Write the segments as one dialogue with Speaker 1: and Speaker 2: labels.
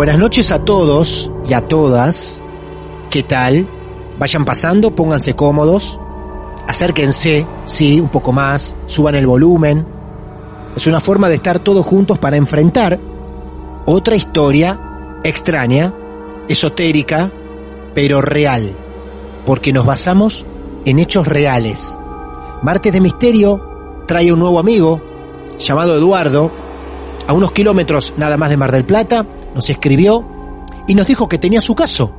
Speaker 1: Buenas noches a todos y a todas. ¿Qué tal? Vayan pasando, pónganse cómodos. Acérquense, sí, un poco más. Suban el volumen. Es una forma de estar todos juntos para enfrentar otra historia extraña, esotérica, pero real. Porque nos basamos en hechos reales. Martes de Misterio trae un nuevo amigo llamado Eduardo, a unos kilómetros nada más de Mar del Plata, nos escribió y nos dijo que tenía su caso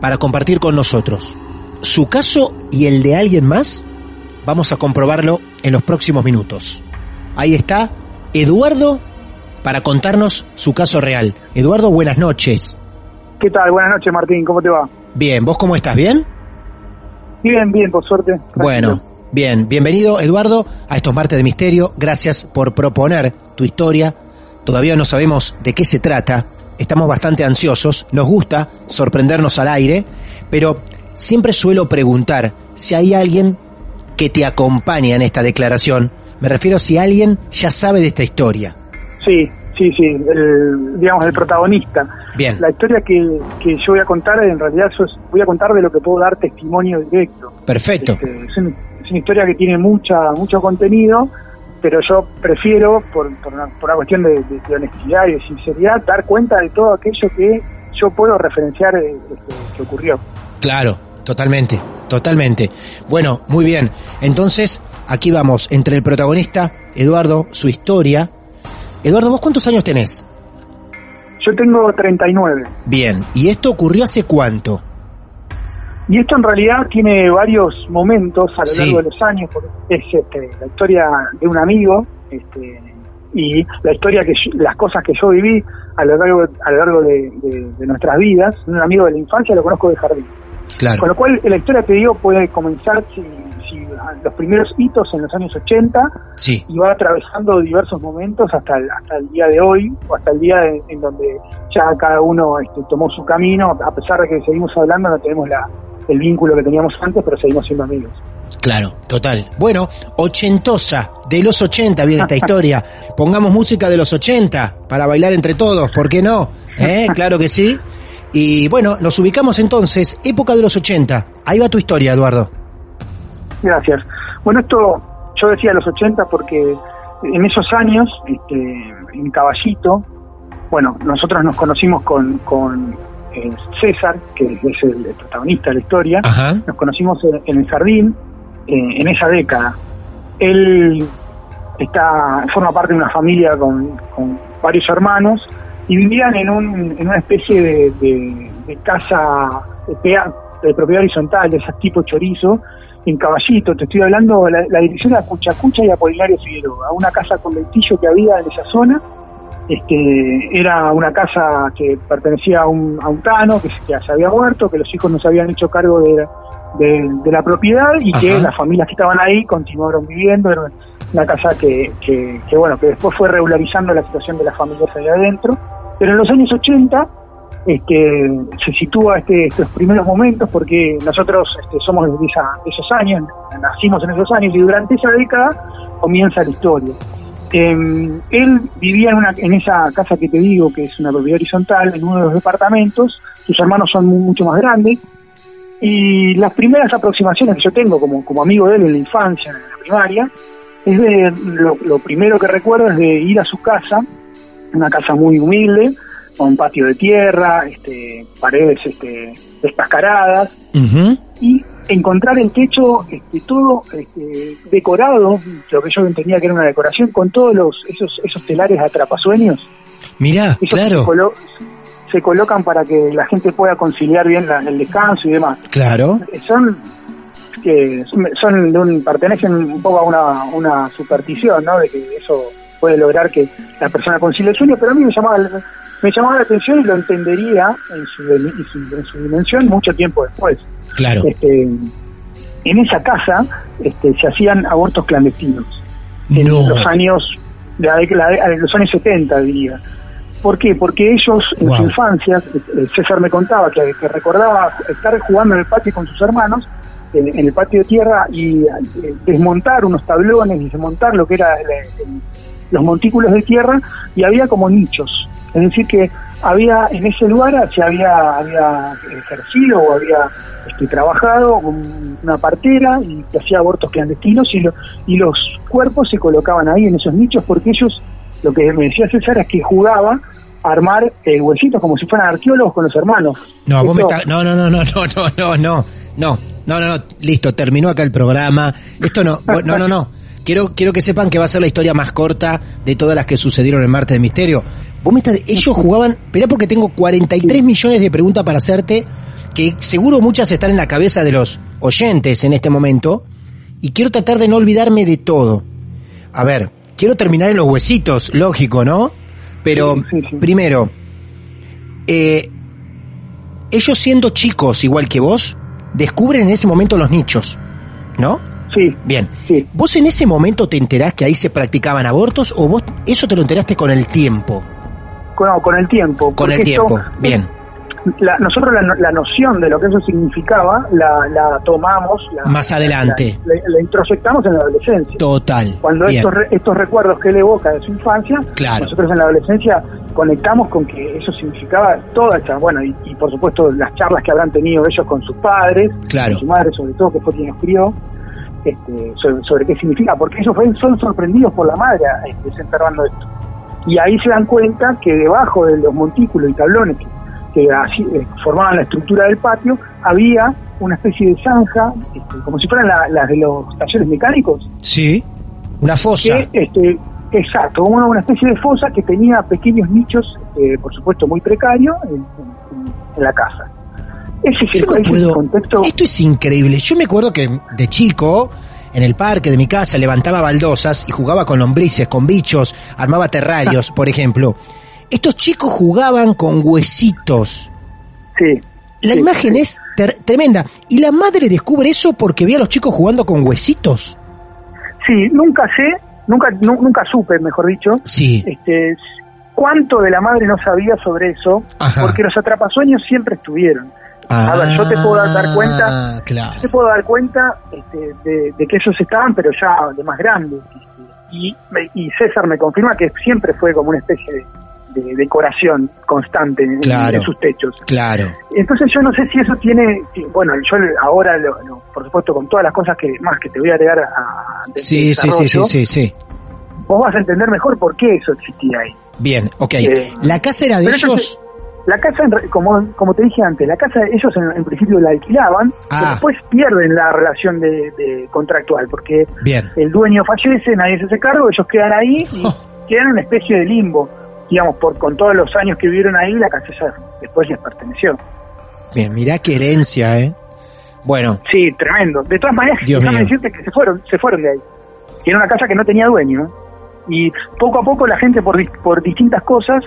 Speaker 1: para compartir con nosotros. Su caso y el de alguien más, vamos a comprobarlo en los próximos minutos. Ahí está Eduardo para contarnos su caso real. Eduardo, buenas noches.
Speaker 2: ¿Qué tal? Buenas noches, Martín. ¿Cómo te va?
Speaker 1: Bien, ¿vos cómo estás? ¿Bien?
Speaker 2: Bien, bien, por suerte.
Speaker 1: Bueno, bien. Bienvenido, Eduardo, a estos martes de misterio. Gracias por proponer tu historia. Todavía no sabemos de qué se trata, estamos bastante ansiosos, nos gusta sorprendernos al aire, pero siempre suelo preguntar si hay alguien que te acompaña en esta declaración. Me refiero si alguien ya sabe de esta historia.
Speaker 2: Sí, sí, sí, el, digamos el protagonista.
Speaker 1: Bien.
Speaker 2: La historia que, que yo voy a contar, en realidad yo voy a contar de lo que puedo dar testimonio directo.
Speaker 1: Perfecto.
Speaker 2: Este, es, una, es, una, historia que tiene mucha mucho contenido pero yo prefiero, por, por, una, por una, cuestión de, de, de, honestidad y de sinceridad, dar cuenta de todo aquello que yo puedo referenciar eh, este, que ocurrió.
Speaker 1: Claro, totalmente, totalmente. Bueno, muy bien. Entonces, aquí vamos, entre el protagonista, Eduardo, su historia. Eduardo, ¿vos cuántos años tenés?
Speaker 2: Yo tengo 39.
Speaker 1: Bien, ¿y esto ocurrió hace cuánto?
Speaker 2: Y esto en realidad tiene varios momentos a lo
Speaker 1: Sí.
Speaker 2: largo de los años, porque es este, la historia de un amigo este, y la historia que yo- las cosas que yo viví a lo largo a lo largo de, de- de nuestras vidas. Un amigo de la infancia lo conozco de jardín.
Speaker 1: Claro.
Speaker 2: Con lo cual la historia que digo puede comenzar si, si los primeros hitos en los años 80
Speaker 1: Sí,
Speaker 2: y va atravesando diversos momentos hasta el, hasta el día de hoy o hasta el día en, en donde ya cada uno este, tomó su camino, a pesar de que seguimos hablando, no tenemos la, el vínculo que teníamos antes, pero seguimos siendo amigos.
Speaker 1: claro, total. Bueno, ochentosa, de los 80 viene esta historia. Pongamos música de los 80 para bailar entre todos, ¿por qué no? ¿Eh? Claro que sí. Y bueno, nos ubicamos entonces, época de los 80. Ahí va tu historia, Eduardo.
Speaker 2: Gracias. Bueno, esto yo decía los 80 porque en esos años, este, en Caballito, bueno, nosotros nos conocimos con, con eh, César, que es el, el protagonista de la historia,
Speaker 1: Ajá.
Speaker 2: nos conocimos en, en el jardín eh, en esa década. Él está forma parte de una familia con, con varios hermanos y vivían en, un, en una especie de, de- de casa de propiedad horizontal, de esas tipo chorizo, en Caballito, te estoy hablando, la, la dirección era Cuchacucha y Apolinario Figueroa, una casa con ventillo que había en esa zona, este, era una casa que pertenecía a un, a un tano que, que se había muerto, que los hijos no se habían hecho cargo de, de, de la propiedad y que las familias que estaban ahí continuaron viviendo, era una casa que, que, que, bueno, que después fue regularizando la situación de las familias ahí adentro, pero en los años 80 este, se sitúa este, estos primeros momentos porque nosotros este, somos de, esa- de esos años, nacimos en esos años y durante esa década comienza la historia. Eh, él vivía en, una, en esa casa que te digo, que es una propiedad horizontal, en uno de los departamentos, sus hermanos son mu- mucho más grandes, y las primeras aproximaciones que yo tengo como, amigo de él en la infancia, en la primaria, es de, lo primero que recuerdo es de ir a su casa, una casa muy humilde, con patio de tierra, este, paredes este, descascaradas, y encontrar el techo este, todo este, decorado, lo que yo entendía que era una decoración, con todos los esos, esos telares atrapasueños.
Speaker 1: Mirá,
Speaker 2: Esos
Speaker 1: claro,
Speaker 2: se, colo- se colocan para que la gente pueda conciliar bien la- el descanso y demás.
Speaker 1: claro.
Speaker 2: Son que son, son de un, pertenecen un poco a una, una superstición, ¿no? De que eso puede lograr que la persona concilie el sueño, pero a mí me llamaba, me llamaba la atención y lo entendería en su, en su, en su dimensión mucho tiempo después.
Speaker 1: Claro.
Speaker 2: Este, en esa casa este, se hacían abortos clandestinos en
Speaker 1: No.
Speaker 2: los años de la de los años 70 diría ¿Por qué? Porque ellos en
Speaker 1: Wow.
Speaker 2: su infancia, eh, César me contaba que, que recordaba estar jugando en el patio con sus hermanos, en, en el patio de tierra, y eh, desmontar unos tablones y desmontar lo que era el- el- los montículos de tierra, y había como nichos. Es decir, que había en ese lugar se había, había ejercido o había este, trabajado un- una partera y que hacía abortos clandestinos y, lo- y los cuerpos se colocaban ahí en esos nichos porque ellos, lo que me decía César es que jugaba a armar eh, huesitos como si fueran arqueólogos con los hermanos.
Speaker 1: No, vos me estás... No, no, no, no, no, no, no, no, no, no, no, no, listo, terminó acá el programa. Esto no, no, no, no. Quiero, quiero que sepan que va a ser la historia más corta de todas las que sucedieron en Marte de Misterio. Vos me estás, ellos jugaban, esperá porque tengo 43 millones de preguntas para hacerte, que seguro muchas están en la cabeza de los oyentes en este momento, y quiero tratar de no olvidarme de todo. A ver, quiero terminar en los huesitos, lógico, ¿no? Pero,
Speaker 2: Sí, sí, sí.
Speaker 1: primero, eh, ellos siendo chicos igual que vos, descubren en ese momento los nichos, ¿no?
Speaker 2: Sí,
Speaker 1: Bien.
Speaker 2: sí.
Speaker 1: ¿Vos en ese momento te enterás que ahí se practicaban abortos o vos eso te lo enteraste con el tiempo?
Speaker 2: No, con el tiempo.
Speaker 1: Con el
Speaker 2: esto-
Speaker 1: tiempo, bien.
Speaker 2: la- nosotros la, la noción de lo que eso significaba la, la tomamos la-
Speaker 1: Más adelante.
Speaker 2: la, introyectamos en la adolescencia
Speaker 1: Total.
Speaker 2: cuando
Speaker 1: bien.
Speaker 2: estos, re- estos recuerdos que él evoca de su infancia
Speaker 1: Claro.
Speaker 2: nosotros en la adolescencia conectamos con que eso significaba toda esa bueno y, y por supuesto las charlas que habrán tenido ellos con sus padres
Speaker 1: Claro.
Speaker 2: con su madre sobre todo que fue quien los crió este, sobre, sobre qué significa porque ellos son sorprendidos por la madre este, desenterrando esto y ahí se dan cuenta que debajo de los montículos y tablones que, que así, eh, formaban la estructura del patio había una especie de zanja, este, como si fueran la- las de los talleres mecánicos,
Speaker 1: Sí. Una fosa.
Speaker 2: que, este, exacto, una, una especie de fosa que tenía pequeños nichos, eh, por supuesto muy precarios, en, en- en la casa. Ese es
Speaker 1: Yo
Speaker 2: el,
Speaker 1: no
Speaker 2: ese es el
Speaker 1: puedo.
Speaker 2: contexto.
Speaker 1: Esto es increíble. Yo me acuerdo que de chico, en el parque de mi casa, levantaba baldosas y jugaba con lombrices, con bichos, armaba terrarios, por ejemplo. Estos chicos jugaban con huesitos.
Speaker 2: Sí.
Speaker 1: La
Speaker 2: sí,
Speaker 1: imagen
Speaker 2: sí.
Speaker 1: es tremenda. Y la madre descubre eso porque ve a los chicos jugando con huesitos.
Speaker 2: Sí, nunca sé, nunca, nu- nunca supe, mejor dicho,
Speaker 1: Sí.
Speaker 2: este, cuánto de la madre no sabía sobre eso,
Speaker 1: Ajá.
Speaker 2: porque los atrapasueños siempre estuvieron. A ver, yo te puedo dar, dar cuenta,
Speaker 1: Ah, claro.
Speaker 2: yo te puedo dar cuenta este, de, de que ellos estaban, pero ya de más grandes. Y, y César me confirma que siempre fue como una especie de, de decoración constante en,
Speaker 1: Claro.
Speaker 2: en sus techos.
Speaker 1: Claro.
Speaker 2: Entonces yo no sé si eso tiene, bueno, yo ahora, lo- lo- por supuesto, con todas las cosas que más que te voy a agregar a, a-
Speaker 1: Sí, sí, sí, sí, sí, sí.
Speaker 2: vos vas a entender mejor por qué eso existía ahí.
Speaker 1: Bien, ok.
Speaker 2: Eh,
Speaker 1: La casa era de ellos.
Speaker 2: La casa, como, como te dije antes, la casa ellos en, en principio la alquilaban,
Speaker 1: Ah.
Speaker 2: pero después pierden la relación de, de contractual, porque
Speaker 1: Bien.
Speaker 2: el dueño fallece, nadie se hace cargo, ellos quedan ahí y
Speaker 1: Oh.
Speaker 2: quedan en una especie de limbo. Digamos, por con todos los años que vivieron ahí, la casa ya después les perteneció.
Speaker 1: Bien, mirá qué herencia, ¿eh? Bueno,
Speaker 2: Sí, tremendo. De todas maneras, déjame decirte que se fueron, se fueron de ahí. Y era una casa que no tenía dueño. Y poco a poco la gente por, por distintas cosas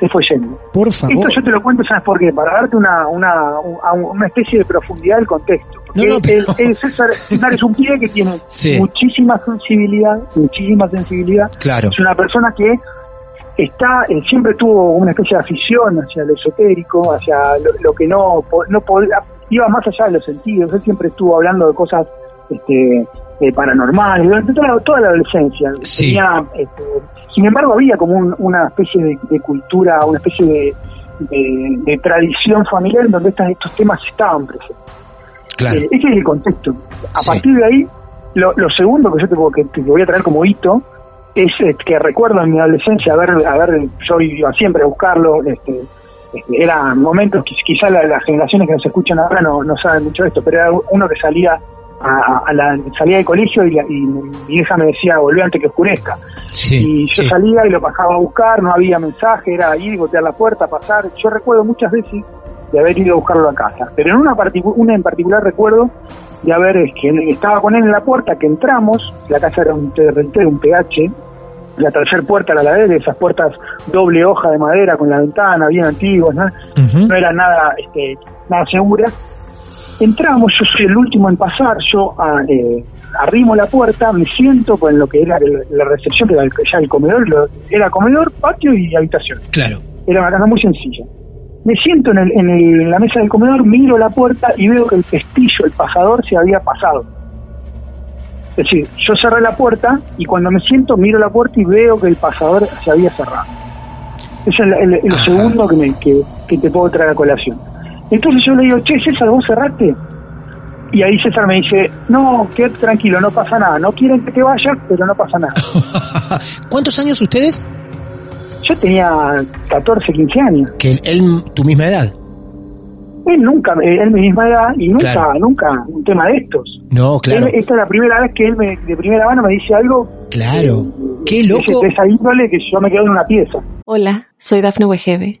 Speaker 2: se fue yendo.
Speaker 1: por favor.
Speaker 2: Esto yo te lo cuento, ¿sabes por qué? Para darte una, una, una especie de profundidad del contexto. Porque
Speaker 1: No, no, pero-
Speaker 2: el- el César, César es un pibe que tiene
Speaker 1: Sí.
Speaker 2: muchísima sensibilidad, muchísima sensibilidad.
Speaker 1: Claro.
Speaker 2: Es una persona que está eh, siempre tuvo una especie de afición hacia lo esotérico, hacia lo, lo que no, no podía, iba más allá de los sentidos. Él siempre estuvo hablando de cosas este, eh, paranormales durante toda, la- toda la adolescencia.
Speaker 1: Sí.
Speaker 2: Tenía, este, sin embargo, había como un- una especie de, de cultura, una especie de, de- de tradición familiar en donde estas- estos temas estaban presentes.
Speaker 1: Claro.
Speaker 2: Eh, ese es el contexto. A
Speaker 1: Sí.
Speaker 2: partir de ahí, lo, lo segundo que yo te, que te voy a traer como hito es eh, que recuerdo en mi adolescencia haber, haber yo iba siempre a buscarlo, este, este, eran momentos que quizás las generaciones que nos escuchan ahora no, no saben mucho de esto, pero era uno que salía a, a la salida de colegio y, la- y mi vieja me decía volvé antes que oscurezca
Speaker 1: Sí,
Speaker 2: y yo
Speaker 1: sí.
Speaker 2: salía y lo bajaba a buscar, no había mensaje, era ir, golpear la puerta, pasar. Yo recuerdo muchas veces de haber ido a buscarlo a casa, pero en una, una en particular recuerdo de haber, es que estaba con él en la puerta, que entramos, la casa era un TRT, un PH, la tercera puerta era la de esas puertas doble hoja de madera con la ventana, bien antiguas, ¿no? No era nada este, nada segura. Entramos, yo soy el último en pasar, yo ah, eh, arrimo la puerta, me siento con lo que era el- la recepción, que era el- ya el comedor, lo- era comedor, patio y habitación.
Speaker 1: Claro.
Speaker 2: Era una casa muy sencilla. Me siento en, el- en el- en la mesa del comedor, miro la puerta y veo que el pestillo, el pasador, se había pasado. Es decir, yo cerré la puerta y cuando me siento miro la puerta y veo que el pasador se había cerrado. Eso es el, segundo que, me, que, que te puedo traer a colación. Entonces yo le digo, che, César, ¿vos cerraste? Y ahí César me dice, no, quédate tranquilo, no pasa nada. No quieren que te vayas, pero no pasa nada.
Speaker 1: ¿Cuántos años ustedes?
Speaker 2: Yo tenía 14, 15 años.
Speaker 1: Que él, él, tu misma edad.
Speaker 2: Él nunca, eh, él mi misma edad y nunca,
Speaker 1: Claro.
Speaker 2: nunca un tema de estos.
Speaker 1: No, claro.
Speaker 2: Él- esta es la primera vez que él me, de primera mano me dice algo
Speaker 1: Claro. Qué
Speaker 2: de,
Speaker 1: loco.
Speaker 2: de esa índole que yo me quedo en una pieza.
Speaker 3: Hola, soy Dafne Wegebe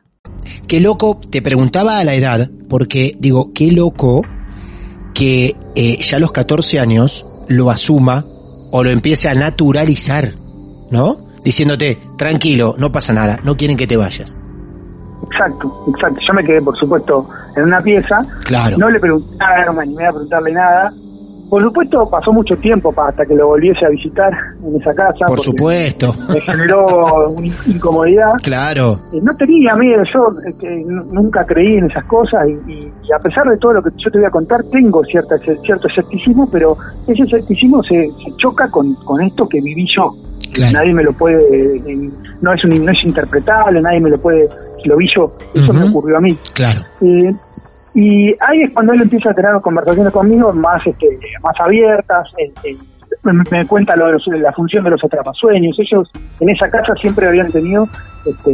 Speaker 1: Qué loco, te preguntaba a la edad, porque digo, qué loco que eh, ya a los 14 años lo asuma o lo empiece a naturalizar, ¿no? Diciéndote, tranquilo, no pasa nada, no quieren que te vayas.
Speaker 2: Exacto, exacto. Yo me quedé, por supuesto, en una pieza.
Speaker 1: Claro.
Speaker 2: No le pregunté nada, no me animé a preguntarle nada. Por supuesto, pasó mucho tiempo hasta que lo volviese a visitar en esa casa.
Speaker 1: Por supuesto.
Speaker 2: Me generó una incomodidad.
Speaker 1: Claro.
Speaker 2: Eh, No tenía miedo, yo eh, n- nunca creí en esas cosas y, a pesar de todo lo que yo te voy a contar, tengo cierta, cierto escepticismo, pero ese escepticismo se, se choca con, con esto que viví yo.
Speaker 1: Claro.
Speaker 2: Nadie me lo puede, eh, no es un, no es interpretable, nadie me lo puede, lo vi yo, eso me ocurrió a mí.
Speaker 1: Claro.
Speaker 2: Eh, y ahí es cuando él empieza a tener conversaciones conmigo más este, más abiertas, eh, me, cuenta lo de los- la función de los atrapasueños. Ellos en esa casa siempre habían tenido, este,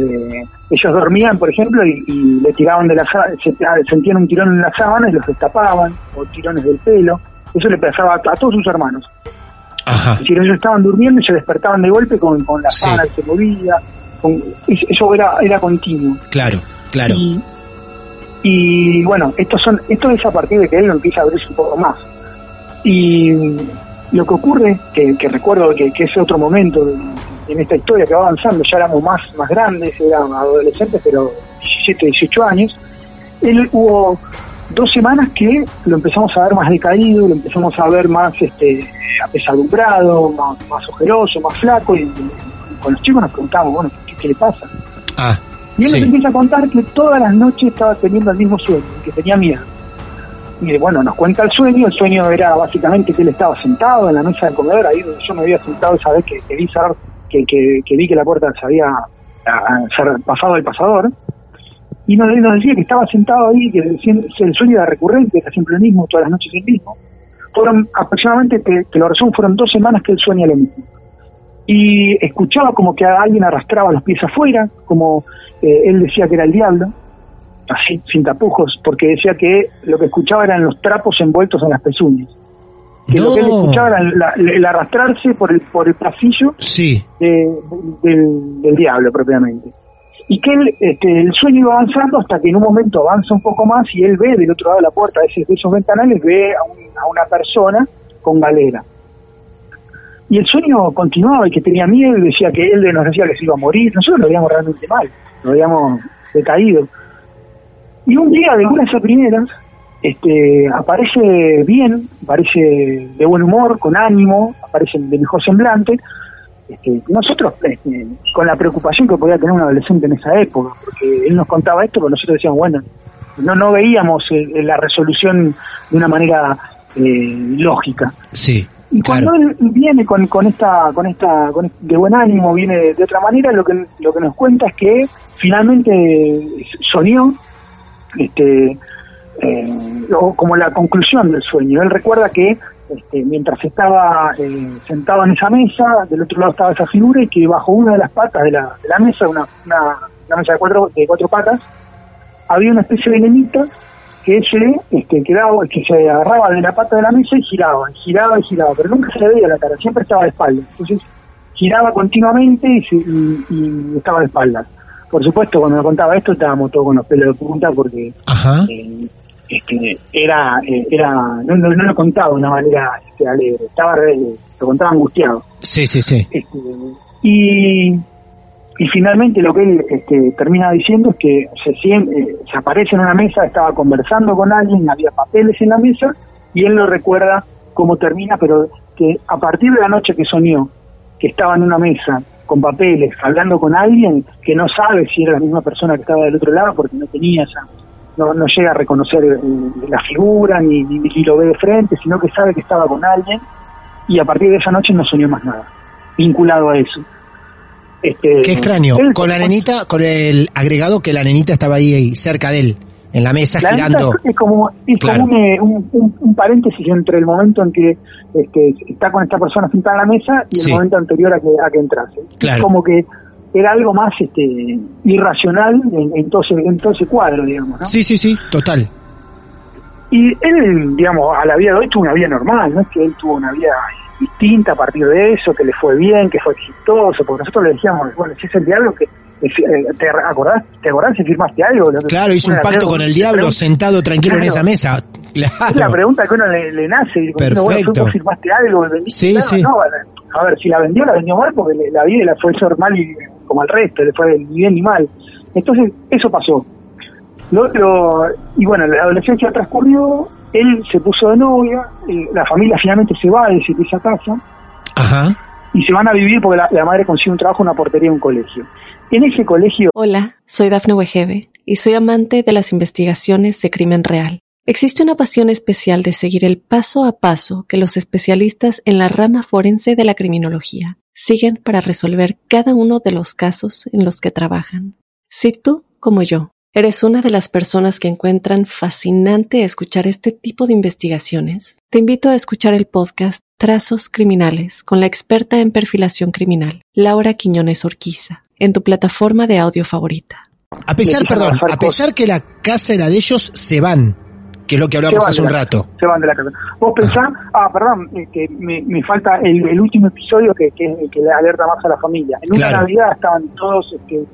Speaker 2: ellos dormían, por ejemplo, y, y le tiraban de la ah, sentían un tirón en la sábana y los destapaban, o tirones del pelo. Eso le pasaba a, a todos sus hermanos.
Speaker 1: Ajá.
Speaker 2: Es decir, ellos estaban durmiendo y se despertaban de golpe con, con la
Speaker 1: Sí.
Speaker 2: sábana que se movía. con- eso era, era continuo.
Speaker 1: Claro, claro.
Speaker 2: Y, y, bueno, estos son, esto es a partir de que él lo empieza a abrirse un poco más. Y lo que ocurre, que, que recuerdo que, que es otro momento en esta historia que va avanzando, ya éramos más, más grandes, éramos adolescentes, pero 17, 18 años, él hubo dos semanas que lo empezamos a ver más decaído, lo empezamos a ver más este apesadumbrado, más, más ojeroso, más flaco, y, y con los chicos nos preguntamos, bueno, ¿qué, qué le pasa?
Speaker 1: Ah,
Speaker 2: Y él nos
Speaker 1: sí.
Speaker 2: empieza a contar que todas las noches estaba teniendo el mismo sueño, que tenía miedo. Y bueno, nos cuenta el sueño, el sueño era básicamente que él estaba sentado en la mesa del comedor, ahí donde yo me había sentado esa vez que, que vi cerrar- que, que, que vi que la puerta se había pasado el pasador, y nos, nos decía que estaba sentado ahí, que el, el sueño era recurrente, era siempre el mismo, todas las noches el mismo. Fueron aproximadamente, te, te lo resumo, fueron dos semanas que él sueña lo mismo y escuchaba como que alguien arrastraba los pies afuera, como eh, él decía que era el diablo, así, sin tapujos, porque decía que lo que escuchaba eran los trapos envueltos en las pezuñas. Que lo que él escuchaba era la- el arrastrarse por el, por el pasillo
Speaker 1: Sí.
Speaker 2: de- del, del diablo propiamente. y que él, este, el sueño iba avanzando hasta que en un momento avanza un poco más y él ve del otro lado de la puerta de esos ventanales, ve a, un- a una persona con galera. Y el sueño continuaba y que tenía miedo y decía que él nos decía que se iba a morir. Nosotros lo veíamos realmente mal, lo habíamos decaído. Y un día, de buenas a primeras, este, aparece bien, aparece de buen humor, con ánimo, aparece de mejor semblante. Este, nosotros, este, con la preocupación que podía tener un adolescente en esa época, porque él nos contaba esto, pero nosotros decíamos, bueno, no, no veíamos eh, la resolución de una manera eh, lógica.
Speaker 1: Sí,
Speaker 2: Y
Speaker 1: claro.
Speaker 2: cuando él viene con, con esta, con esta, con de buen ánimo, viene de, de otra manera, lo que lo que nos cuenta es que finalmente soñó, este, eh, o como la conclusión del sueño. Él recuerda que este, mientras estaba eh, sentado en esa mesa, del otro lado estaba esa figura y que bajo una de las patas de la, de la mesa, una, una, una mesa de cuatro, de cuatro patas, había una especie de nenita que se este, quedaba, que se agarraba de la pata de la mesa y giraba, y giraba y giraba, pero nunca se le veía la cara, siempre estaba de espaldas. Entonces giraba continuamente y, se- y- y estaba de espaldas. Por supuesto, cuando me contaba esto estábamos todos con los pelos de punta porque eh, este, era, eh, era no, no, no lo contaba de una manera este, alegre, estaba re- lo contaba angustiado.
Speaker 1: Sí, sí, sí.
Speaker 2: Este, y, y finalmente lo que él este, termina diciendo es que se, eh, se aparece en una mesa, estaba conversando con alguien, había papeles en la mesa y él no recuerda cómo termina, pero que a partir de la noche que soñó, que estaba en una mesa con papeles, hablando con alguien que no sabe si era la misma persona que estaba del otro lado porque no tenía esa, no, no llega a reconocer eh, la figura ni, ni lo ve de frente, sino que sabe que estaba con alguien y a partir de esa noche no soñó más nada vinculado a eso. Este,
Speaker 1: Qué extraño.
Speaker 2: él-
Speaker 1: Con la nenita, con el agregado que la nenita estaba ahí, cerca de él, en la mesa
Speaker 2: La
Speaker 1: girando.
Speaker 2: es, como, es
Speaker 1: Claro.
Speaker 2: como un, eh, un, un- un paréntesis entre el momento en que este, está con esta persona sentada en la mesa y
Speaker 1: Sí.
Speaker 2: el momento anterior a que, a que entrase.
Speaker 1: Claro.
Speaker 2: Es como que era algo más este, irracional en, en todo ese, en todo ese cuadro, digamos. ¿no?
Speaker 1: Sí, sí, sí, total.
Speaker 2: Y él, digamos, a la vida de hoy tuvo una vida normal, no es que él tuvo una vida distinta a partir de eso, que le fue bien, que fue exitoso, porque nosotros le decíamos, bueno, si es el diablo que... eh, ¿Te acordás, ¿Te acordás si firmaste algo?
Speaker 1: Claro, hizo un pacto con el diablo sentado tranquilo en
Speaker 2: Claro.
Speaker 1: esa mesa.
Speaker 2: Es la
Speaker 1: Claro.
Speaker 2: pregunta que uno le, le nace. Y como, bueno,
Speaker 1: Perfecto.
Speaker 2: ¿tú firmaste algo?
Speaker 1: Sí,
Speaker 2: Claro,
Speaker 1: sí.
Speaker 2: no, a ver, si la vendió, la vendió mal porque la vida le fue normal y como al resto, le fue ni bien ni mal. Entonces, eso pasó. Lo, lo- y bueno, la adolescencia transcurrió, él se puso de novia, eh, la familia finalmente se va de esa casa
Speaker 1: Ajá.
Speaker 2: y se van a vivir porque la, la madre consigue un trabajo en una portería en un colegio. En ese colegio
Speaker 3: Hola, soy Dafne Wegebe y soy amante de las investigaciones de crimen real. Existe una pasión especial de seguir el paso a paso que los especialistas en la rama forense de la criminología siguen para resolver cada uno de los casos en los que trabajan. Si tú, como yo, eres una de las personas que encuentran fascinante escuchar este tipo de investigaciones, te invito a escuchar el podcast Trazos Criminales con la experta en perfilación criminal, Laura Quiñones Orquiza, en tu plataforma de audio favorita.
Speaker 1: A pesar, perdón, a pesar que la casa era de ellos, se van. Que es lo que hablamos hace un
Speaker 2: la
Speaker 1: rato.
Speaker 2: Se van de la casa. Vos pensás, ah, perdón, eh, que me, me falta el, el último episodio que, que, que le alerta más a la familia. En una
Speaker 1: Claro.
Speaker 2: Navidad estaban todos, este,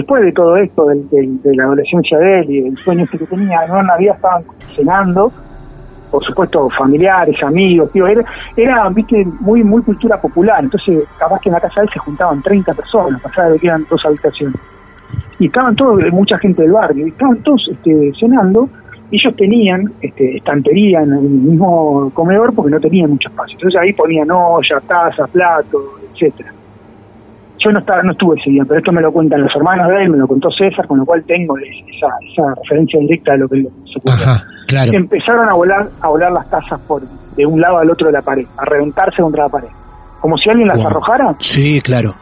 Speaker 2: después de todo esto, del, del- de la adolescencia de él y el sueño este que tenía, en una Navidad estaban cenando, por supuesto, familiares, amigos, tío, era, era, viste, muy, muy cultura popular. Entonces, capaz que en la casa de él se juntaban 30 personas, pasaba de que eran dos habitaciones. Y estaban todos, mucha gente del barrio, y estaban todos este, cenando, ellos tenían este, estantería en el mismo comedor porque no tenían mucho espacio. Entonces ahí ponían olla, tazas, platos, etcétera. Yo no estaba, no estuve ese día, pero esto me lo cuentan los hermanos de él, me lo contó César, con lo cual tengo esa, esa referencia directa de lo que se ocurrió.
Speaker 1: Ajá, claro.
Speaker 2: Empezaron a volar, a volar las tazas por de un lado al otro de la pared, a reventarse contra la pared. Como si alguien las
Speaker 1: Wow.
Speaker 2: arrojara,
Speaker 1: Sí, claro.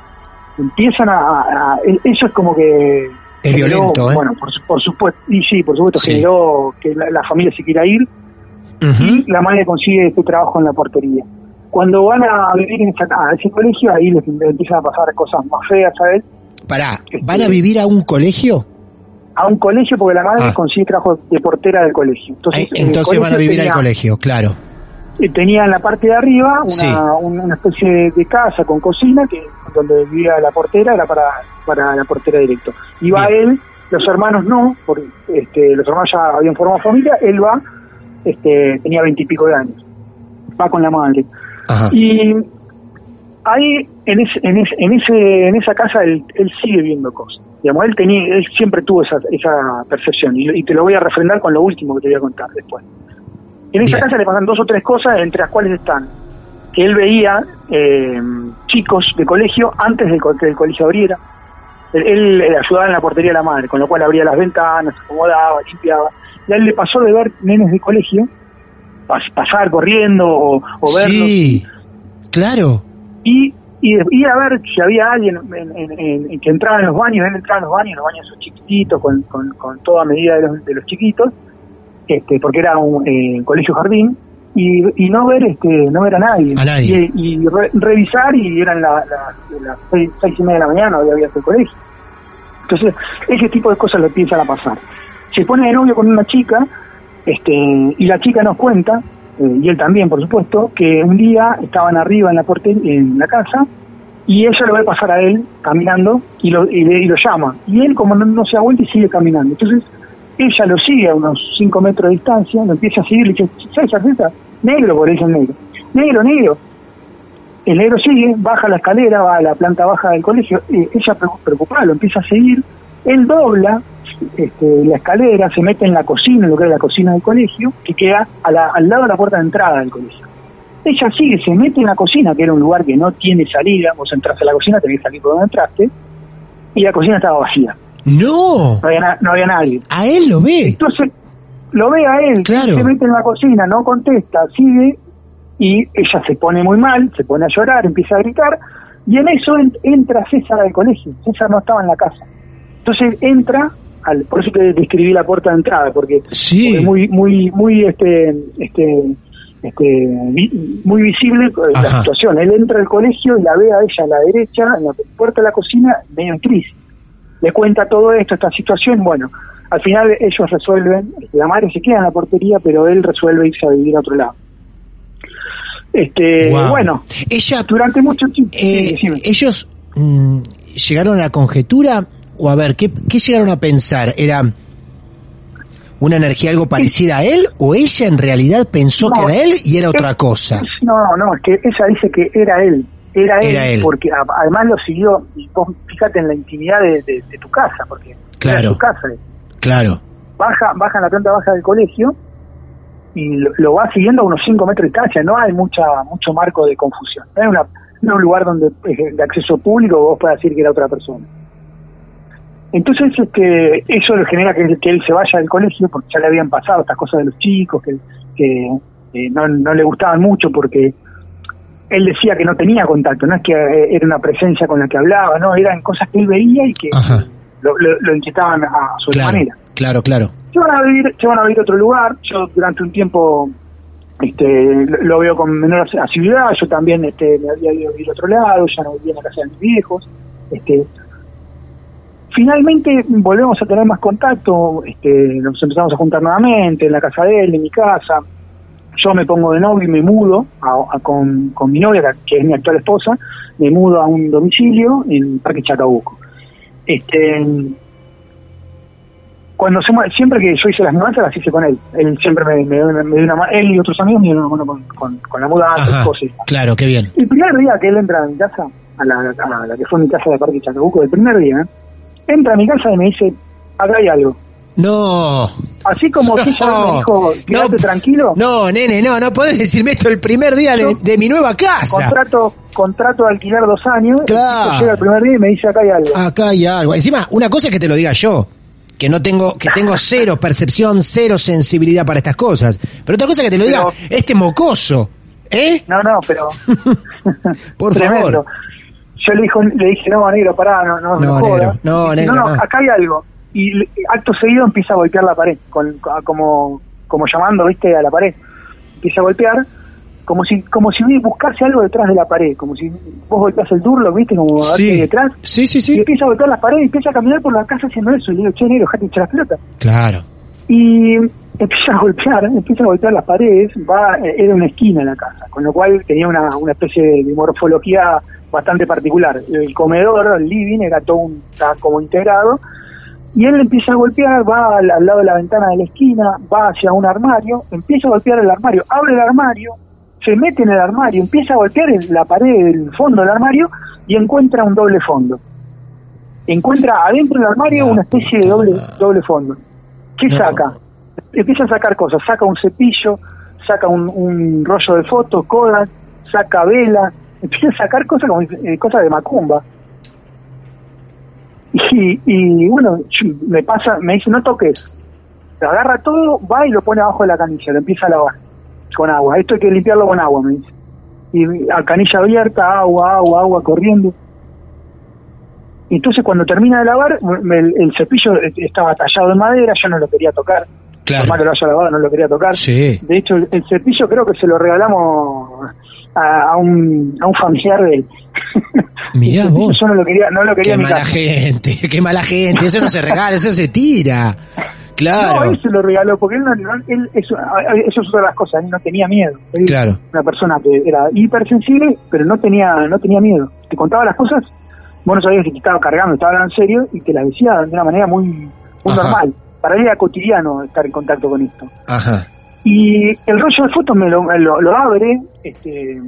Speaker 2: empiezan a, a- a- eso es como que
Speaker 1: Es
Speaker 2: generó,
Speaker 1: violento, ¿eh?
Speaker 2: bueno por, por supuesto y sí por supuesto
Speaker 1: Sí.
Speaker 2: generó que la, la familia se quiera ir y la madre consigue este trabajo en la portería cuando van a vivir en esa- a ese colegio ahí les empiezan a pasar cosas más feas a él
Speaker 1: Pará, ¿van a vivir a un colegio?
Speaker 2: a un colegio porque la madre
Speaker 1: Ah.
Speaker 2: consigue trabajo de portera del colegio entonces,
Speaker 1: van a vivir al colegio, claro.
Speaker 2: eh, tenía en la parte de arriba una,
Speaker 1: Sí.
Speaker 2: una especie de casa con cocina que donde vivía la portera era para para la portera directo. Va él, los hermanos no, porque este, los hermanos ya habían formado familia, él va, este, tenía veintipico de años, va con la madre.
Speaker 1: Ajá.
Speaker 2: Y ahí, en, ese, en, ese, en, ese, en esa casa, él, él sigue viendo cosas. Digamos, él, tenía, él siempre tuvo esa, esa percepción, y, y te lo voy a refrendar con lo último que te voy a contar después. En esa
Speaker 1: Bien.
Speaker 2: casa le pasan dos o tres cosas, entre las cuales están que él veía eh, chicos de colegio antes de que el colegio abriera. Él, él, eh, ayudaba en la portería de la madre, con lo cual abría las ventanas, acomodaba, limpiaba. Y a él le pasó de ver nenes de colegio pasar corriendo o, o verlos
Speaker 1: Sí, claro.
Speaker 2: y, y ir a ver si había alguien en- en- en- en que entraba en los baños, él entraba en los baños, los baños son chiquititos, con, con, con toda medida de los, de los chiquitos, este, porque era un eh, colegio jardín, y, y no ver este no ver a nadie.
Speaker 1: A nadie.
Speaker 2: Y, y re- revisar y eran las la, las seis, seis y media de la mañana, había abierto el colegio. Entonces, ese tipo de cosas le empiezan a pasar. Se pone de novio con una chica, este, y la chica nos cuenta, eh, y él también, por supuesto, que un día estaban arriba en la porte en la casa, y ella lo ve pasar a él caminando y lo, y, y lo llama. Y él, como no, no se da vuelta, y sigue caminando. Entonces, ella lo sigue a unos 5 metros de distancia, lo empieza a seguir, le dice, César, César, negro, por eso negro. Negro, negro. El negro sigue, baja la escalera, va a la planta baja del colegio, ella preocu- preocupada lo empieza a seguir, él dobla este, la escalera, se mete en la cocina, en lo que es la cocina del colegio, que queda a la- al lado de la puerta de entrada del colegio. Ella sigue, se mete en la cocina, que era un lugar que no tiene salida, vos entras a la cocina, tenés que salir por donde entraste, y la cocina estaba vacía,
Speaker 1: No,
Speaker 2: no había, na- no había nadie.
Speaker 1: a él lo ve.
Speaker 2: Entonces, lo ve a él,
Speaker 1: Claro.
Speaker 2: se mete en la cocina, no contesta, sigue, y ella se pone muy mal, se pone a llorar, empieza a gritar, y en eso en- entra César al colegio. César no estaba en la casa. Entonces entra, al, por eso te describí la puerta de entrada, porque,
Speaker 1: Sí.
Speaker 2: porque muy, muy, muy, este, este, este, vi- muy visible eh, la situación. Él entra al colegio y la ve a ella a la derecha, en la puerta de la cocina, medio en crisis le cuenta todo esto, esta situación, bueno, al final ellos resuelven, la madre se queda en la portería, pero él resuelve irse a vivir a otro lado. Este, bueno,
Speaker 1: Ella,
Speaker 2: durante mucho tiempo,
Speaker 1: eh, ellos mm, llegaron a la conjetura, o a ver, ¿qué, qué llegaron a pensar? ¿Era una energía algo parecida a él, o ella en realidad pensó
Speaker 2: No,
Speaker 1: que era él y era otra cosa?
Speaker 2: no, no, es que ella dice que era él, era él,
Speaker 1: Era él.
Speaker 2: porque además lo siguió, y vos fíjate en la intimidad de, de- de tu casa, porque
Speaker 1: Claro.
Speaker 2: era tu casa,
Speaker 1: Claro,
Speaker 2: baja, baja en la planta baja del colegio y lo, lo va siguiendo a unos 5 metros de distancia, no hay mucha mucho marco de confusión. No es, una, no un lugar donde eh, de acceso público vos puedas decir que era otra persona. Entonces, este, eso le genera que, que él se vaya del colegio porque ya le habían pasado estas cosas de los chicos, que, que eh, no, no le gustaban mucho porque él decía que no tenía contacto, no es que eh, era una presencia con la que hablaba, no, eran cosas que él veía y que lo, lo- lo inquietaban a su
Speaker 1: claro,
Speaker 2: manera
Speaker 1: claro, claro.
Speaker 2: se van a vivir, se van a vivir a otro lugar. Yo durante un tiempo este, lo, veo con menor as- asiduidad. Yo también este, me había ido a vivir a otro lado, ya no vivía en la casa de mis viejos. Este, finalmente volvemos a tener más contacto, este, nos empezamos a juntar nuevamente en la casa de él, en mi casa. Yo me pongo de novio y me mudo a- a- con, con mi novia, que es mi actual esposa, me mudo a un domicilio en Parque Chacabuco. Este, cuando se siempre que yo hice las mudanzas las hice con él. Él siempre me, me, me dio una mano, él y otros amigos me dieron una mano con, con, con la mudanza,
Speaker 1: Ajá,
Speaker 2: cosas.
Speaker 1: claro, qué bien.
Speaker 2: El primer día que él entra a mi casa, a la, a la que fue mi casa de Parque Chacabuco, el primer día, entra a mi casa y me dice, acá hay algo.
Speaker 1: No,
Speaker 2: Así como que ella
Speaker 1: No,
Speaker 2: me dijo, quédate
Speaker 1: no,
Speaker 2: tranquilo,
Speaker 1: no, nene, no, no podés decirme esto el primer día de,
Speaker 2: No.
Speaker 1: de mi nueva casa.
Speaker 2: contrato contrato de alquilar dos años,
Speaker 1: Claro.
Speaker 2: llega el primer día y me dice, acá hay algo.
Speaker 1: Acá hay algo. Encima, una cosa es que te lo diga yo, que no tengo, que tengo cero percepción, cero sensibilidad para estas cosas. Pero otra cosa es que te lo diga
Speaker 2: Pero-
Speaker 1: este mocoso, ¿eh?
Speaker 2: No, no, pero...
Speaker 1: Por favor.
Speaker 2: Yo le, dijo, le dije, no, negro, pará, no, no,
Speaker 1: No,
Speaker 2: no,
Speaker 1: negro, no, negro,
Speaker 2: no, acá hay algo. Y acto seguido empieza a golpear la pared, con, como, como llamando, viste, a la pared. Empieza a golpear, como si, como si buscase algo detrás de la pared, como si vos golpeas el durlo, viste, como hay detrás.
Speaker 1: sí, sí,
Speaker 2: Y
Speaker 1: sí.
Speaker 2: empieza a golpear las paredes y empieza a caminar por la casa haciendo eso. Y le digo, che, negro, dejate echar las pelotas.
Speaker 1: Claro.
Speaker 2: Y empieza a golpear, empieza a golpear las paredes, va, eh, era una esquina en la casa, con lo cual tenía una, una especie de morfología bastante particular. El comedor, el living, era todo un, estaba como integrado. Y él empieza a golpear, va al, al lado de la ventana de la esquina, va hacia un armario, empieza a golpear el armario, abre el armario, se mete en el armario, empieza a golpear en la pared del fondo del armario y encuentra un doble fondo. Encuentra adentro del armario una especie de doble, doble fondo. ¿Qué
Speaker 1: No.
Speaker 2: saca? Empieza a sacar cosas, saca un cepillo, saca un, un rollo de fotos, Kodak, saca vela, empieza a sacar cosas como eh, cosas de macumba. Y, y bueno, me pasa, me dice no toques, agarra todo, va y lo pone abajo de la canilla, lo empieza a lavar con agua. Esto hay que limpiarlo con agua, me dice. Y a canilla abierta, agua, agua, agua corriendo. Y entonces cuando termina de lavar, me- el, el cepillo estaba tallado en madera, yo no lo quería tocar.
Speaker 1: Claro.
Speaker 2: Por más que lo haya lavado, no lo quería tocar.
Speaker 1: Sí.
Speaker 2: De hecho, el, el cepillo creo que se lo regalamos a, a un, a un familiar de él.
Speaker 1: Mirá vos.
Speaker 2: Yo no lo quería, no lo quería
Speaker 1: Qué mala
Speaker 2: casa.
Speaker 1: gente, qué mala gente. Eso no se regala, eso se tira. Claro.
Speaker 2: No, él se lo regaló, porque él, no, él- eso, eso es otra de las cosas, él no tenía miedo. Él
Speaker 1: Claro.
Speaker 2: Una persona que era hipersensible, pero no tenía no tenía miedo. Te contaba las cosas, vos no sabías que te estaba cargando, estaba hablando en serio, y te las decía de una manera muy, muy normal. Para él era cotidiano estar en contacto con esto.
Speaker 1: Ajá.
Speaker 2: Y el rollo de fotos me lo, lo, lo abre, este,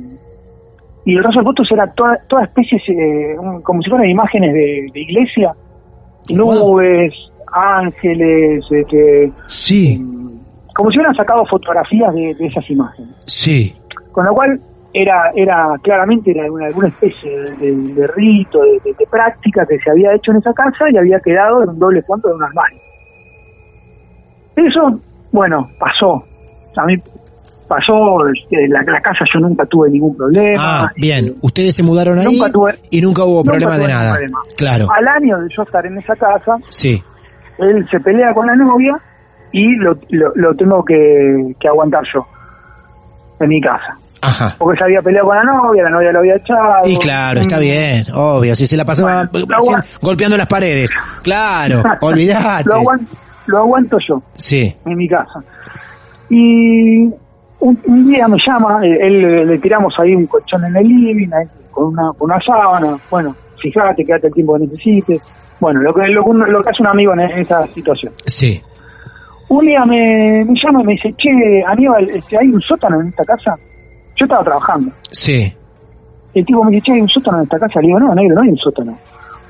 Speaker 2: y el rollo de fotos era toda, toda especie, eh, como si fueran imágenes de, de iglesia, nubes, ángeles, este,
Speaker 1: Sí,
Speaker 2: como si hubieran sacado fotografías de, de esas imágenes.
Speaker 1: sí.
Speaker 2: Con lo cual era era claramente era una, alguna especie de, rito, de práctica que se había hecho en esa casa y había quedado en un doble fondo de un armario. Eso, bueno, pasó. A mí pasó, este, la, la casa yo nunca tuve ningún problema.
Speaker 1: Ah, bien.
Speaker 2: este,
Speaker 1: Ustedes se mudaron ahí
Speaker 2: Nunca tuve-
Speaker 1: y nunca hubo
Speaker 2: nunca
Speaker 1: problema de nada.
Speaker 2: problema.
Speaker 1: Claro.
Speaker 2: Al año de yo estar en esa casa,
Speaker 1: Sí.
Speaker 2: él se pelea con la novia y lo, lo, lo tengo que, que aguantar yo en mi casa.
Speaker 1: Ajá.
Speaker 2: Porque se había peleado con la novia, la novia lo había echado.
Speaker 1: Y claro, está
Speaker 2: Mm,
Speaker 1: bien, obvio. Si se la pasaba
Speaker 2: Bueno,
Speaker 1: golpeando las paredes. Claro, olvidate.
Speaker 2: lo, aguan- lo aguanto yo
Speaker 1: Sí.
Speaker 2: en mi casa. Y un, un día me llama, eh, él, le tiramos ahí un colchón en el living, ahí, con una, con una sábana. Bueno, fíjate, quédate el tiempo que necesites. Bueno, lo que, lo, que uno- lo que hace un amigo en, en esa situación.
Speaker 1: Sí.
Speaker 2: Un día me, me llama y me dice, che, Aníbal, este, ¿hay un sótano en esta casa? Yo estaba trabajando.
Speaker 1: Sí.
Speaker 2: El tipo me dice, che, ¿hay un sótano en esta casa? Le digo, no, negro, no hay un sótano.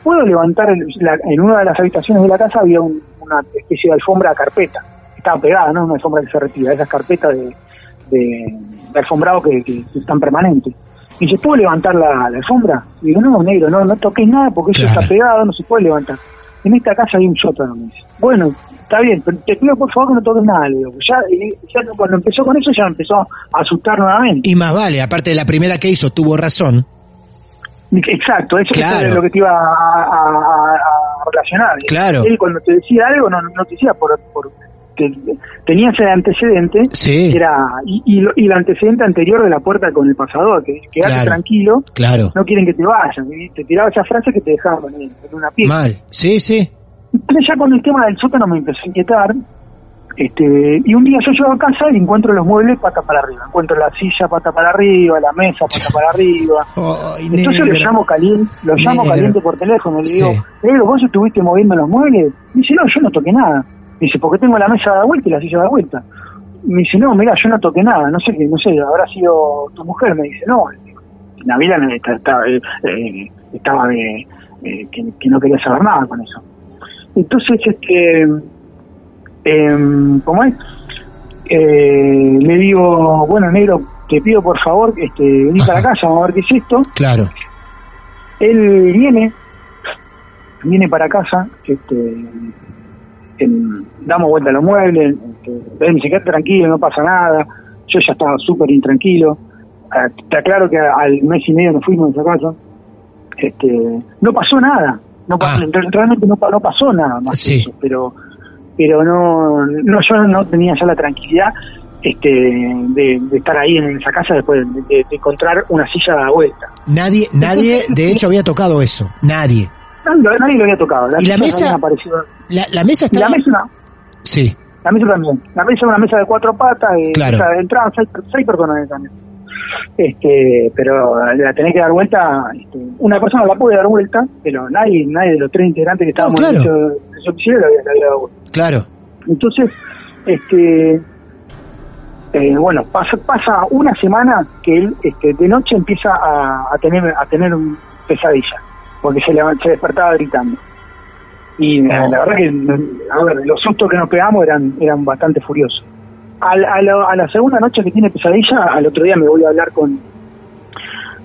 Speaker 2: ¿Puedo levantar? el- la- en una de las habitaciones de la casa había un- una especie de alfombra carpeta. Estaba pegada, ¿no? Una alfombra que se retira, esas carpetas de, de, de alfombrado que, que- que están permanentes. Y dice, ¿puedo levantar la, la alfombra? Y digo, no, negro, no, no toques nada porque eso está pegado, no se puede levantar. En esta casa hay un sótano, me dice. Bueno, está bien, pero te pido por favor que no toques nada, le digo. Ya, ya cuando empezó con eso ya empezó a asustar nuevamente.
Speaker 1: Y más vale, aparte de la primera que hizo, tuvo razón.
Speaker 2: Exacto, eso, eso
Speaker 1: Claro.
Speaker 2: es lo que te iba a- a relacionar.
Speaker 1: Claro.
Speaker 2: Él cuando te decía algo no, no te decía por, por que tenía ese antecedente
Speaker 1: Sí.
Speaker 2: que era y, y, y el antecedente anterior de la puerta con el pasador, que quedate
Speaker 1: Claro.
Speaker 2: tranquilo,
Speaker 1: Claro.
Speaker 2: no quieren que te vayas, y te tiraba esa frase que te dejaban en, en una pieza.
Speaker 1: Mal. Sí, sí.
Speaker 2: Entonces ya con el tema del sótano me empezó a inquietar. Este, y un día yo llego a casa y encuentro los muebles pata para arriba. Encuentro la silla pata para arriba, la mesa pata para arriba.
Speaker 1: Ay,
Speaker 2: Entonces lo llamo caliente, lo llamo caliente por teléfono, le
Speaker 1: Sí.
Speaker 2: digo, negro, ¿vos estuviste moviendo los muebles? Me dice, no, yo no toqué nada. Me dice, porque tengo la mesa da vuelta y la silla da vuelta. Me dice, no, mira, yo no toqué nada, no sé qué, no sé, habrá sido tu mujer, me dice, no, Navila eh, eh, estaba de, eh, que, que no quería saber nada con eso. Entonces, este, em, ¿cómo es? Eh, le digo, bueno, negro, te pido por favor, este, vení para casa, vamos a ver qué es esto.
Speaker 1: Claro.
Speaker 2: Él viene, viene para casa, este, damos vuelta a los muebles, este, me quédate tranquilo, no pasa nada. Yo ya estaba súper intranquilo. Ah, Te aclaro que al mes y medio nos fuimos de esa casa. Este, no pasó nada. No pasó,
Speaker 1: Ah.
Speaker 2: Realmente no, pa- no pasó nada más.
Speaker 1: Sí.
Speaker 2: eso, pero pero no, no yo no tenía ya la tranquilidad este de, de estar ahí en esa casa después de, de- de encontrar una silla a la vuelta.
Speaker 1: Nadie, nadie, de hecho, había tocado eso. Nadie.
Speaker 2: Nadie, lo- nadie lo había tocado.
Speaker 1: ¿Y la mesa? La, la mesa
Speaker 2: Y la mesa,
Speaker 1: Sí.
Speaker 2: la mesa también. La mesa es una mesa de cuatro patas, eh,
Speaker 1: Claro.
Speaker 2: entrada, seis, seis personas en esa mesa. Este, pero la tenés que dar vuelta, este, una persona la puede dar vuelta, pero nadie, nadie de los tres integrantes que estábamos
Speaker 1: claro.
Speaker 2: en ese episodio la había, dado vuelta.
Speaker 1: Claro.
Speaker 2: Entonces, este, eh, bueno, pasa, pasa una semana que él este, de noche empieza a, a tener a tener un pesadilla, porque se, levant- se despertaba gritando. Y la, la verdad que, a ver, los sustos que nos pegamos eran, eran bastante furiosos. Al- a, la, a la segunda noche que tiene pesadilla, al otro día me voy a hablar con,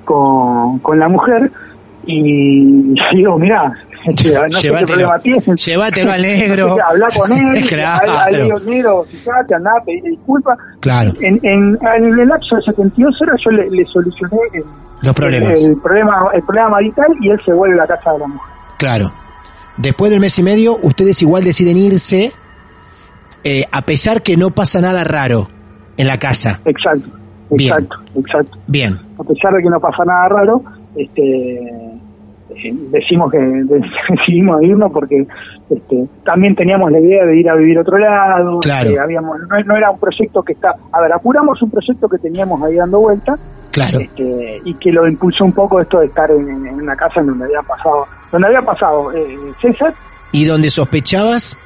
Speaker 2: con, con la mujer y digo, mirá, este, no sé qué
Speaker 1: Llévatelo.
Speaker 2: problema tienes.
Speaker 1: Llévatelo al negro.
Speaker 2: Habla con él,
Speaker 1: Claro.
Speaker 2: al, negro, fíjate, andá, pedile disculpas.
Speaker 1: Claro.
Speaker 2: En, en, en el lapso de 72 horas yo le, le solucioné el,
Speaker 1: Los problemas.
Speaker 2: el, problema el problema marital y él se vuelve a la casa de la mujer.
Speaker 1: Claro. Después del mes y medio, ustedes igual deciden irse, eh, a pesar que no pasa nada raro en la casa.
Speaker 2: Exacto,
Speaker 1: Bien.
Speaker 2: exacto, exacto.
Speaker 1: Bien.
Speaker 2: A pesar de que no pasa nada raro, este eh, decimos que decidimos irnos porque este, también teníamos la idea de ir a vivir a otro lado.
Speaker 1: Claro.
Speaker 2: eh, habíamos, no, no era un proyecto que está. A ver, apuramos un proyecto que teníamos ahí dando vuelta
Speaker 1: Claro.
Speaker 2: este, y que lo impulsó un poco esto de estar en, en una casa en donde había pasado, donde había pasado eh, César.
Speaker 1: Y donde sospechabas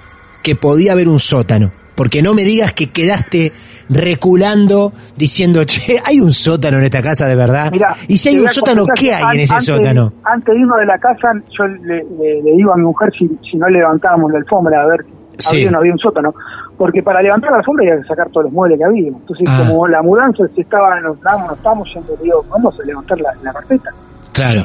Speaker 1: que podía haber un sótano. Porque no me digas que quedaste reculando diciendo, che, hay un sótano en esta casa de verdad.
Speaker 2: Mirá,
Speaker 1: y si hay un sótano, ¿qué hay en ese
Speaker 2: antes
Speaker 1: sótano?
Speaker 2: Antes de irnos de la casa, yo le, le- le digo a mi mujer si, si no levantábamos la alfombra a ver
Speaker 1: Sí.
Speaker 2: había o no había un sótano. Porque para levantar la alfombra había que sacar todos los muebles que había. Entonces,
Speaker 1: Ah.
Speaker 2: como la mudanza se estaba, nos estábamos, yendo, digo, vamos a levantar la, la carpeta.
Speaker 1: Claro.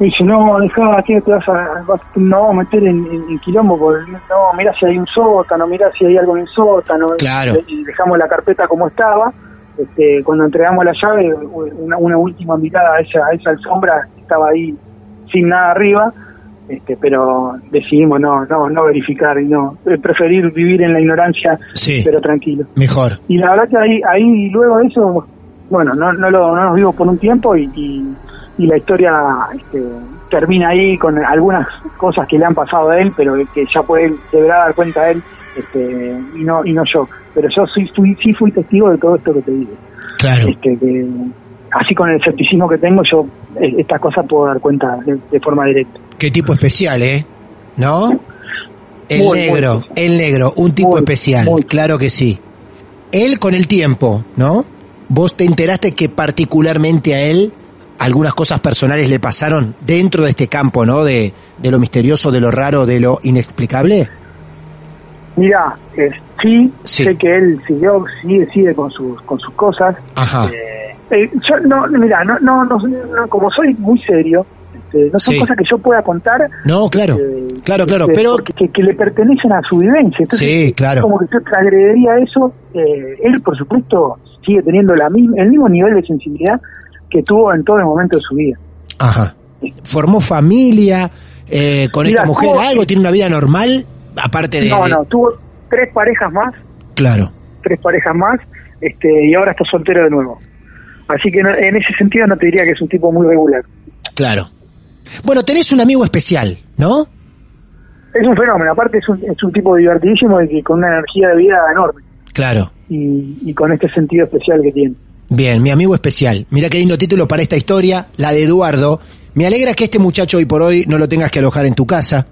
Speaker 2: Y si no, dejaba que te vas a, vas, no vamos a meter en, en- en quilombo, porque no, mirá si hay un sótano, mirá si hay algo en el sótano.
Speaker 1: Claro.
Speaker 2: Y dejamos la carpeta como estaba. Este, cuando entregamos la llave, una, una última mirada a esa, a esa alfombra que estaba ahí sin nada arriba, este, pero decidimos no, no, no verificar y no, eh, preferir vivir en la ignorancia,
Speaker 1: Sí.
Speaker 2: pero tranquilo.
Speaker 1: Mejor.
Speaker 2: Y la verdad que ahí, ahí luego de eso, bueno, no, no, lo, no nos vimos por un tiempo y, y, y la historia este, termina ahí con algunas cosas que le han pasado a él, pero que ya puede, deberá dar cuenta él este, y no y no yo. Pero yo sí fui, sí fui testigo de todo esto que te digo.
Speaker 1: Claro.
Speaker 2: Este, que, así con el escepticismo que tengo, yo eh, estas cosas puedo dar cuenta de, de forma directa.
Speaker 1: Qué tipo especial, ¿eh? ¿No? El
Speaker 2: Muy,
Speaker 1: negro, el negro, un tipo
Speaker 2: Muy,
Speaker 1: especial, claro que sí. Él con el tiempo, ¿no? Vos te enteraste que particularmente a él algunas cosas personales le pasaron dentro de este campo, ¿no? De, de lo misterioso, de lo raro, de lo inexplicable.
Speaker 2: Mira, eh, sí,
Speaker 1: Sí.
Speaker 2: sé que él siguió, sigue, sigue con sus, con sus cosas.
Speaker 1: Ajá.
Speaker 2: Eh, eh, yo no, mira, no, no, no, no, como soy muy serio, este, no son
Speaker 1: Sí.
Speaker 2: cosas que yo pueda contar.
Speaker 1: No, claro,
Speaker 2: eh,
Speaker 1: claro, claro,
Speaker 2: este,
Speaker 1: pero
Speaker 2: que, que le pertenecen a su vivencia. Entonces,
Speaker 1: Sí, claro.
Speaker 2: como que yo transgrediría eso. Eh, él, por supuesto, sigue teniendo la misma, el mismo nivel de sensibilidad que tuvo en todo el momento de su vida.
Speaker 1: Ajá. Formó familia eh, con
Speaker 2: Mira,
Speaker 1: esta mujer,
Speaker 2: tuvo-
Speaker 1: algo, tiene una vida normal, aparte de...
Speaker 2: No, no, tuvo tres parejas más,
Speaker 1: Claro.
Speaker 2: tres parejas más, este, y ahora está soltero de nuevo. Así que no- en ese sentido no te diría que es un tipo muy regular.
Speaker 1: Claro. Bueno, tenés un amigo especial, ¿no?
Speaker 2: Es un fenómeno, aparte es un, es un tipo divertidísimo y que con una energía de vida enorme
Speaker 1: Claro.
Speaker 2: y, y con este sentido especial que tiene.
Speaker 1: Bien, mi amigo especial. Mira qué lindo título para esta historia, la de Eduardo. Me alegra que este muchacho hoy por hoy no lo tengas que alojar en tu casa,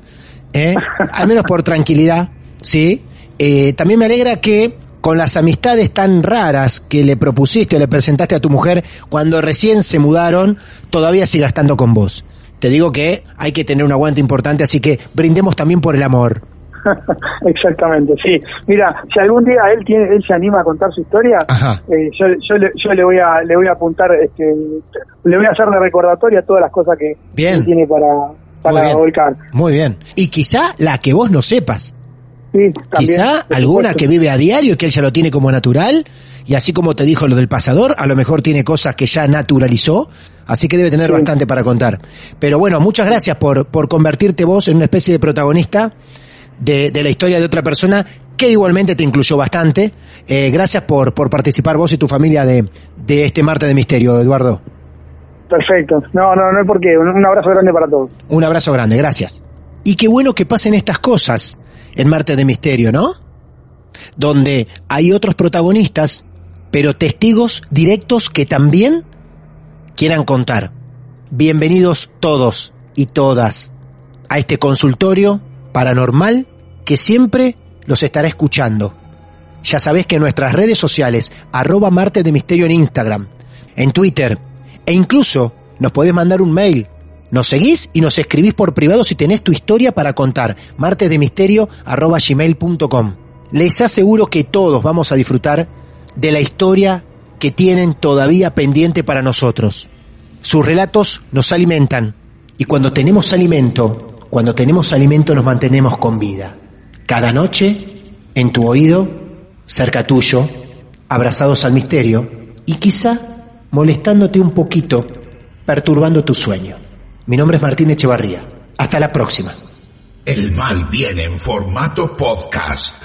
Speaker 1: ¿eh? al menos por tranquilidad, ¿sí? Eh, también me alegra que con las amistades tan raras que le propusiste o le presentaste a tu mujer cuando recién se mudaron, todavía siga estando con vos. Te digo que hay que tener un aguante importante, así que brindemos también por el amor.
Speaker 2: Exactamente, sí. Mira, si algún día él tiene, él se anima a contar su historia, eh, yo, yo, le, yo le voy a le voy a apuntar, este, le voy a hacer de recordatorio todas las cosas que
Speaker 1: Bien.
Speaker 2: él tiene para
Speaker 1: Muy
Speaker 2: para
Speaker 1: bien.
Speaker 2: volcar.
Speaker 1: Muy bien. Y quizá la que vos no sepas.
Speaker 2: Sí, también,
Speaker 1: Quizá alguna que vive a diario y que él ya lo tiene como natural. Y así como te dijo lo del pasador, a lo mejor tiene cosas que ya naturalizó. Así que debe tener
Speaker 2: Sí.
Speaker 1: bastante para contar. Pero bueno, muchas gracias por, por convertirte vos en una especie de protagonista de, de la historia de otra persona que igualmente te incluyó bastante. Eh, gracias por, por participar vos y tu familia de, de este martes de misterio, Eduardo.
Speaker 2: Perfecto. No, no, no es porque. Un, un abrazo grande para todos.
Speaker 1: Un abrazo grande, gracias. Y qué bueno que pasen estas cosas en Martes de Misterio, ¿no? Donde hay otros protagonistas, pero testigos directos que también quieran contar. Bienvenidos todos y todas a este consultorio paranormal que siempre los estará escuchando. Ya sabés que en nuestras redes sociales, arroba martes de misterio en Instagram, en Twitter, e incluso nos podés mandar un mail. Nos seguís y nos escribís por privado si tenés tu historia para contar. martesdemisterio arroba gmail.com. Les aseguro que todos vamos a disfrutar de la historia que tienen todavía pendiente para nosotros. Sus relatos nos alimentan y cuando tenemos alimento, cuando tenemos alimento nos mantenemos con vida. Cada noche, en tu oído, cerca tuyo, abrazados al misterio y quizá molestándote un poquito, perturbando tu sueño. Mi nombre es Martín Echevarría. Hasta la próxima.
Speaker 4: El mal viene en formato podcast.